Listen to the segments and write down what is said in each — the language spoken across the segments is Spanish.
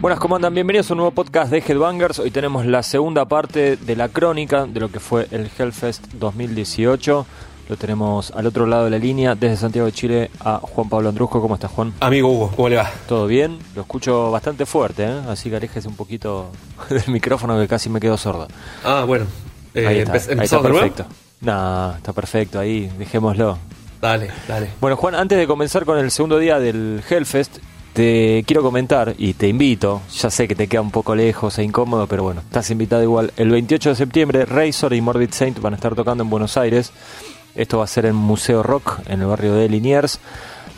Buenas, ¿cómo andan? Bienvenidos a un nuevo podcast de Headbangers. Hoy tenemos la segunda parte de la crónica de lo que fue el Hellfest 2018. Lo tenemos al otro lado de la línea, desde Santiago de Chile, a Juan Pablo Andrusco. ¿Cómo estás, Juan? Amigo Hugo, ¿cómo le va? ¿Todo bien? Lo escucho bastante fuerte, ¿eh? así que aléjese un poquito del micrófono que casi me quedo sordo. Ah, bueno. Eh, ahí está, ahí está perfecto. No, está perfecto, ahí, dejémoslo. Dale, dale. Bueno, Juan, antes de comenzar con el segundo día del Hellfest, te quiero comentar y te invito, ya sé que te queda un poco lejos e incómodo, pero bueno, estás invitado igual. El 28 de septiembre, Razor y Morbid Saint van a estar tocando en Buenos Aires. Esto va a ser en Museo Rock, en el barrio de Liniers.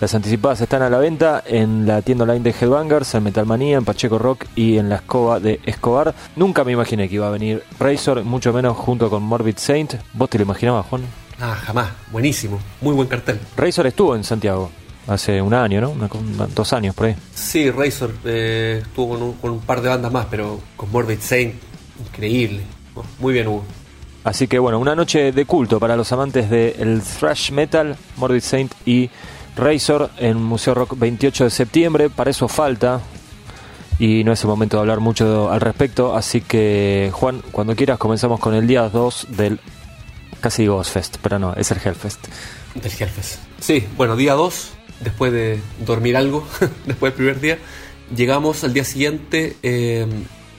Las anticipadas están a la venta en la tienda online de Headbangers, en Metalmanía, en Pacheco Rock y en la escoba de Escobar. Nunca me imaginé que iba a venir Razor, mucho menos junto con Morbid Saint. ¿Vos te lo imaginabas, Juan? Ah, jamás. Buenísimo. Muy buen cartel. Razor estuvo en Santiago hace un año, ¿no? dos años por ahí. Sí, Razor eh, estuvo con un, par de bandas más, pero con Morbid Saint, increíble. Muy bien, Hugo. Así que bueno, una noche de culto para los amantes del thrash metal, Morbid Saint y Razor en Museo Rock 28 de septiembre. Para eso falta y no es el momento de hablar mucho al respecto. Así que, Juan, cuando quieras, comenzamos con el día 2 del. Casi digo Fest, pero no, es el Hellfest. Del Hellfest. Sí, bueno, día 2 después de dormir algo, después del primer día, llegamos al día siguiente, eh,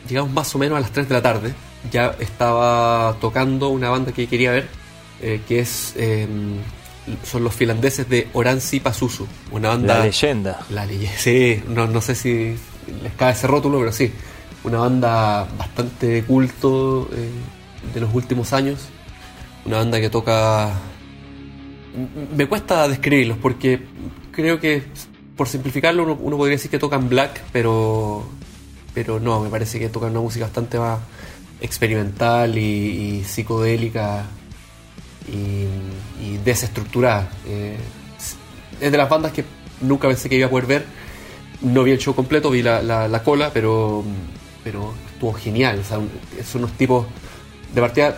llegamos más o menos a las 3 de la tarde. Ya estaba tocando una banda que quería ver, eh, que es eh, son los finlandeses de Oransi Pasusu, una banda... La leyenda. La leyenda, sí, no, no sé si les cae ese rótulo, pero sí, una banda bastante culto de los últimos años, una banda que toca... Me cuesta describirlos porque creo que, por simplificarlo, uno, podría decir que tocan black, pero, pero no, me parece que tocan una música bastante más experimental y, psicodélica y, desestructurada. Eh, es de las bandas que nunca pensé que iba a poder ver. No vi el show completo, vi la, cola, pero, pero estuvo genial. Son unos tipos de partida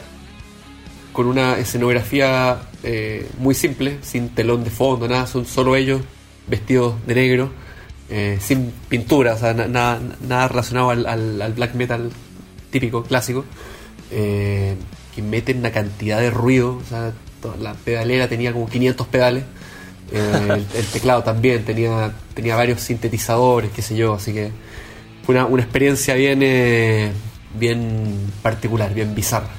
con una escenografía eh, muy simple, sin telón de fondo, nada, son solo ellos vestidos de negro, eh, sin pintura, o sea, nada, relacionado al, black metal típico, clásico, eh, que meten una cantidad de ruido, o sea, la pedalera tenía como 500 pedales, el, teclado también tenía, tenía varios sintetizadores, qué sé yo, así que fue una, una experiencia bien, bien particular, bien bizarra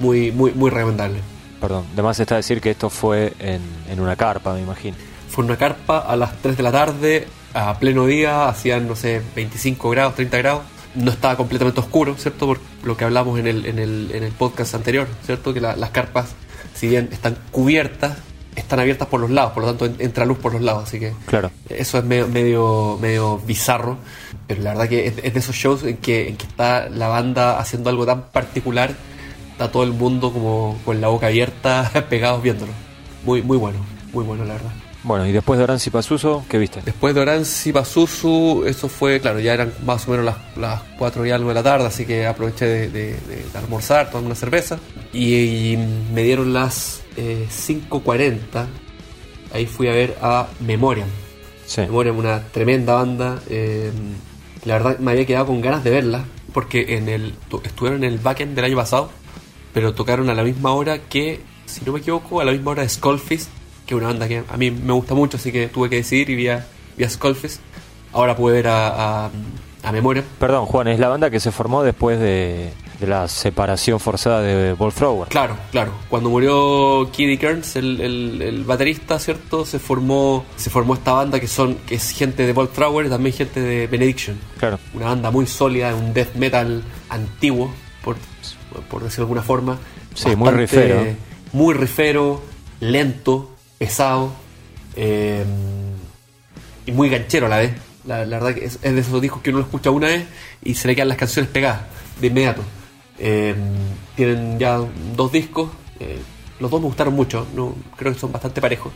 muy, muy recomendable. Perdón, además está decir que esto fue en, una carpa, me imagino. Fue una carpa a las 3 de la tarde, a pleno día, hacían, no sé, 25 grados, 30 grados. No estaba completamente oscuro, ¿cierto? Por lo que hablamos en el, en el, en el podcast anterior, ¿cierto? Que las carpas, si bien están cubiertas, están abiertas por los lados, por lo tanto entra luz por los lados, así que claro. eso es medio, medio, medio bizarro, pero la verdad que es, de esos shows en que, en que está la banda haciendo algo tan particular está todo el mundo como con la boca abierta, pegados viéndolo. Muy, muy bueno, muy bueno la verdad. Bueno, y después de Oranzi Pasuso, ¿qué viste? Después de Oranzi Pasuso, eso fue, claro, ya eran más o menos las, las 4 y algo de la tarde, así que aproveché de, almorzar, tomar una cerveza. Y, me dieron las 5.40. Eh, Ahí fui a ver a Memoriam. Sí. Memoriam, una tremenda banda. Eh, la verdad me había quedado con ganas de verla, porque en el estuvieron en el backend del año pasado pero tocaron a la misma hora que, si no me equivoco, a la misma hora de Skullfist, que es una banda que a mí me gusta mucho, así que tuve que decidir y vi a, vi Skullfist. Ahora pude ver a, a, Memoria. Perdón, Juan, es la banda que se formó después de, de la separación forzada de Thrower. Claro, claro. Cuando murió Kiddy Kearns, el, el, baterista, ¿cierto? Se formó se formó esta banda que son que es gente de Thrower y también gente de Benediction. Claro. Una banda muy sólida, un death metal antiguo, por por decirlo de alguna forma. Sí, muy rifero. Muy rifero, lento, pesado eh, y muy ganchero a la vez. La, verdad que es, de esos discos que uno lo escucha una vez y se le quedan las canciones pegadas de inmediato. Eh, tienen ya dos discos, eh, los dos me gustaron mucho, no, creo que son bastante parejos.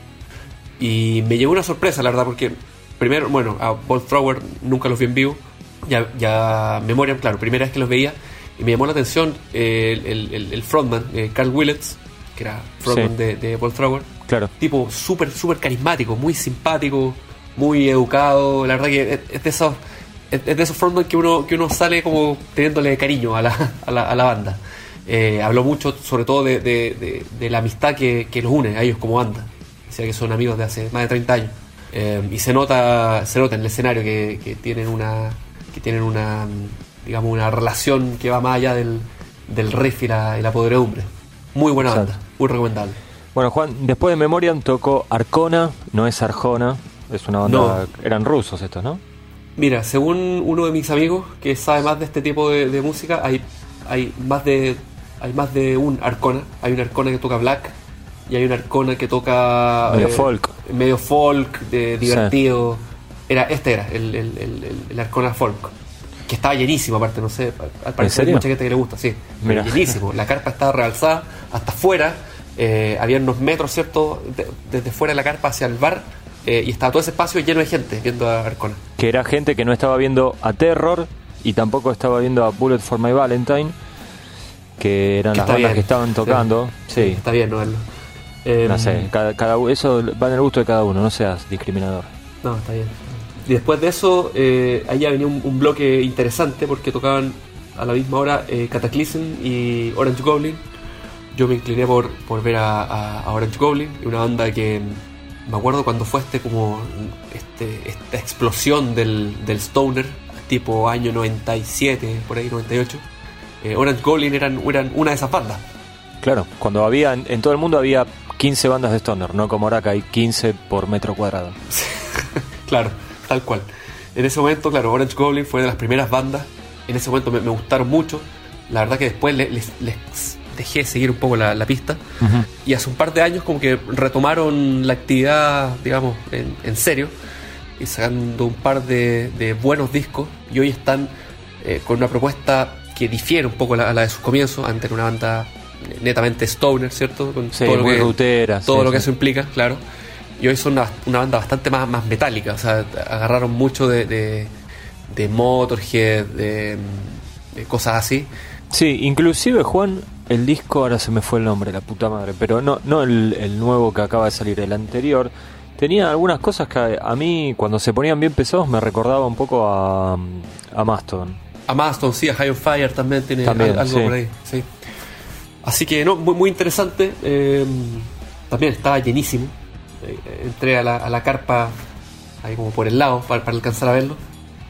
Y me llevó una sorpresa, la verdad, porque primero, bueno, a Bolt Thrower nunca los vi en vivo, ya, ya Memoria, claro, primera vez que los veía y me llamó la atención el, frontman, eh, Carl Willets, que era frontman de, de Paul Claro. Tipo súper, súper carismático, muy simpático, muy educado. La verdad que es de esos es, es de esos frontman que uno, que uno sale como teniéndole cariño a la, a la, a la banda. Eh, habló mucho sobre todo de, de- de- de la amistad que, que los une a ellos como banda. Decía que son amigos de hace más de 30 años. Eh, y se nota, se nota en el escenario que, que tienen una que tienen una digamos una relación que va más allá del, del riff y la, y la podredumbre. Muy buena Exacto. banda, muy recomendable. Bueno, Juan, después de Memoriam tocó Arcona, no es Arjona, es una banda. Eran rusos estos, ¿no? Mira, según uno de mis amigos que sabe más de este tipo de, de música, hay, hay más de hay más de un Arcona. Hay un Arcona que toca black y hay un Arcona que toca Medio folk. medio folk, de, divertido. Era este era el, el- el Arcona folk que estaba llenísimo aparte, no sé, al- parecer hay mucha gente que le gusta, sí, pero Mira. llenísimo. La carpa estaba realzada hasta afuera, eh, había unos metros, cierto, De- desde fuera de la carpa hacia el bar eh, y estaba todo ese espacio lleno de gente viendo a Arcona. Que era gente que no estaba viendo a Terror y tampoco estaba viendo a Bullet for My Valentine, que eran Que las bandas bien. que estaban tocando. Sí, Está bien, ¿no? El- eh, no sé, cada, cada eso va en el gusto de cada uno, no seas discriminador. No, está bien. Y después de eso, eh, ahí ya venía un, un bloque interesante porque tocaban a la misma hora eh, Cataclysm y Orange Goblin. Yo me incliné por, por ver a, a- a Orange Goblin, una banda que mm, me acuerdo cuando fue este como este, esta explosión del, del stoner, tipo año 97, por ahí 98. eh, Orange Goblin eran, eran una de esas bandas. Claro, cuando había, en, en todo el mundo había 15 bandas de Stoner, no como ahora que hay 15 por metro cuadrado. Claro, tal cual. En ese momento, claro, Orange Goblin fue de las primeras bandas. En ese momento me, me gustaron mucho. La verdad que después le- les, les dejé de seguir un poco la, la pista. Y hace un par de años como que retomaron la actividad, digamos, en, en serio. Y sacando un par de, de buenos discos. Y hoy están eh, con una propuesta que difiere un poco a la, la de sus comienzos. Antes era una banda netamente stoner, ¿cierto? Con Sí, todo lo que, rutera, Todo sí, lo que sí. eso implica, claro. Y hoy son una, una banda bastante más, más metálica. O sea, agarraron mucho de, de, de Motorhead, de, de cosas así. Sí, inclusive Juan, el disco, ahora se me fue el nombre, la puta madre, pero no, no el, el nuevo que acaba de salir, el anterior, tenía algunas cosas que a mí cuando se ponían bien pesados me recordaba un poco a, a Mastodon. A Mastodon, sí, a High on Fire también tiene También, algo sí. por ahí. Sí. Así que, no, muy, muy interesante. eh, también estaba llenísimo. Eh, entré a la, a la carpa ahí como por el lado para, para alcanzar a verlo.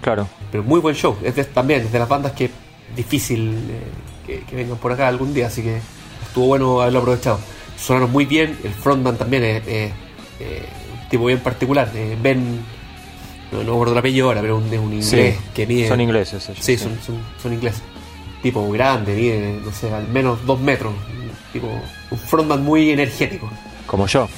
Claro, Pero muy buen show. Es de- también es de las bandas que difícil eh, que, que vengan por acá algún día, así que estuvo bueno haberlo aprovechado. Sonaron muy bien, el frontman también es eh, eh, un tipo bien particular. eh, ben, no, no me acuerdo el apellido ahora, pero un, es un inglés sí, que mide. son ingleses ellos. Sí, son, son, son ingleses. Tipo grande, mide, no sé, al menos dos metros. un Tipo, un frontman muy energético. Como yo,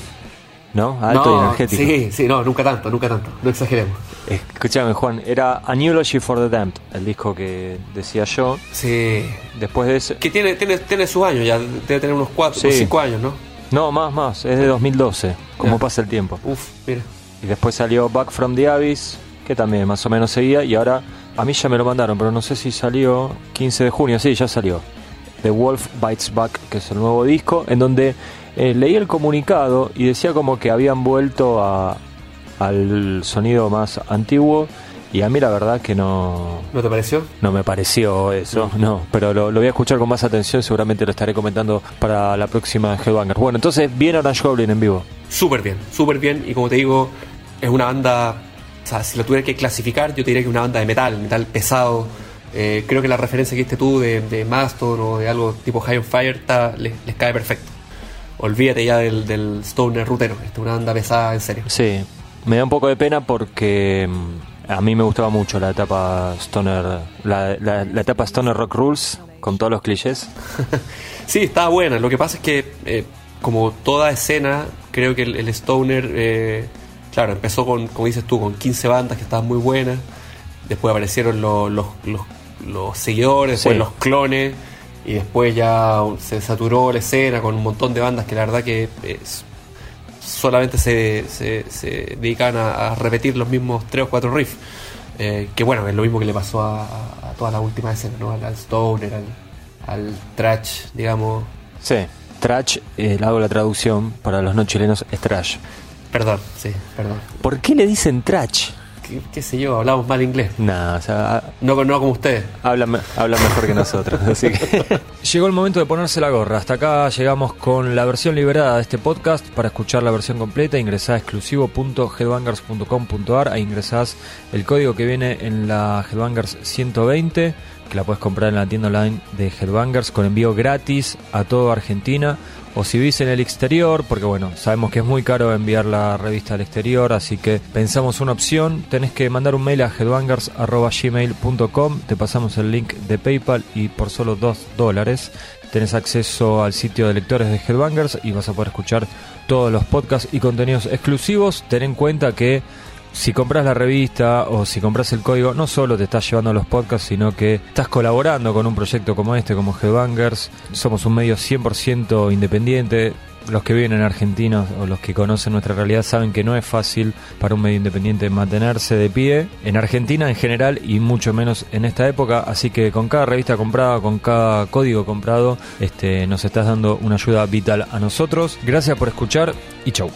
¿no? Alto No, y energético. Sí, sí, no, nunca tanto, nunca tanto. No exageremos. Escúchame Juan, era A Eulogy for the Damned, el disco que decía yo. Sí. Después de ese... Que tiene, tiene, tiene sus años ya, debe tener unos 4 Sí. o 5 años, ¿no? No, más, más, es de 2012, como pasa el tiempo. Uf, mira. Y después salió Back from the Abyss, que también más o menos seguía. Y ahora a mí ya me lo mandaron, pero no sé si salió 15 de junio. Sí, ya salió. The Wolf Bites Back, que es el nuevo disco, en donde eh, leí el comunicado y decía como que habían vuelto a, al sonido más antiguo. Y a mí la verdad que no, ¿No te pareció? no me pareció eso, no, pero lo, lo voy a escuchar con más atención, seguramente lo estaré comentando para la próxima Headbanger. Bueno, entonces viene Orange Goblin en vivo. Súper bien, súper bien. Y como te digo, es una banda. O sea, si lo tuviera que clasificar, yo te diría que es una banda de metal, metal pesado. Eh, creo que la referencia que diste tú de, de Mastodon o de algo tipo High on Fire está, les, les cae perfecto. Olvídate ya del, del Stoner rutero. Esta es una banda pesada, en serio. Sí, me da un poco de pena porque mm, a mí me gustaba mucho la etapa Stoner, la, la- la etapa Stoner Rock Rules, con todos los clichés. Sí, estaba buena. Lo que pasa es que, eh, como toda escena, creo que el, el Stoner, eh, claro, empezó con, como dices tú, con 15 bandas que estaban muy buenas. Después aparecieron los, los, los, los seguidores, después Sí. los clones. Y después ya se saturó la escena con un montón de bandas que la verdad que eh, solamente se, se, se dedican a, a repetir los mismos tres o cuatro riffs. Eh, que bueno, es lo mismo que le pasó a, a- a todas las últimas escenas, ¿no? Al, al Stoner, al, al Trash, digamos. Sí, trash, eh, le hago la traducción para los no chilenos, es trash. Perdón, sí, perdón. ¿Por qué le dicen trash? Qué, qué sé yo, hablamos mal inglés. Nada, o sea, No, no como ustedes. habla, me- habla mejor que nosotros. Así que. Llegó el momento de ponerse la gorra. Hasta acá llegamos con la versión liberada de este podcast. Para escuchar la versión completa, ingresá a exclusivo.headbangers.com.ar. Ahí ingresás el código que viene en la Headbangers 120, que la puedes comprar en la tienda online de Headbangers con envío gratis a toda Argentina. O si vivís en el exterior, porque bueno, sabemos que es muy caro enviar la revista al exterior, así que pensamos una opción. Tenés que mandar un mail a headbangers.gmail.com, te pasamos el link de PayPal y por solo 2 dólares tenés acceso al sitio de lectores de Headbangers y vas a poder escuchar todos los podcasts y contenidos exclusivos. Ten en cuenta que si compras la revista o si compras el código, no solo te estás llevando los podcasts, sino que estás colaborando con un proyecto como este, como Headbangers. Somos un medio 100% independiente. Los que viven en Argentina o los que conocen nuestra realidad saben que no es fácil para un medio independiente mantenerse de pie en Argentina en general y mucho menos en esta época. Así que con cada revista comprada, con cada código comprado, este, nos estás dando una ayuda vital a nosotros. Gracias por escuchar y chau.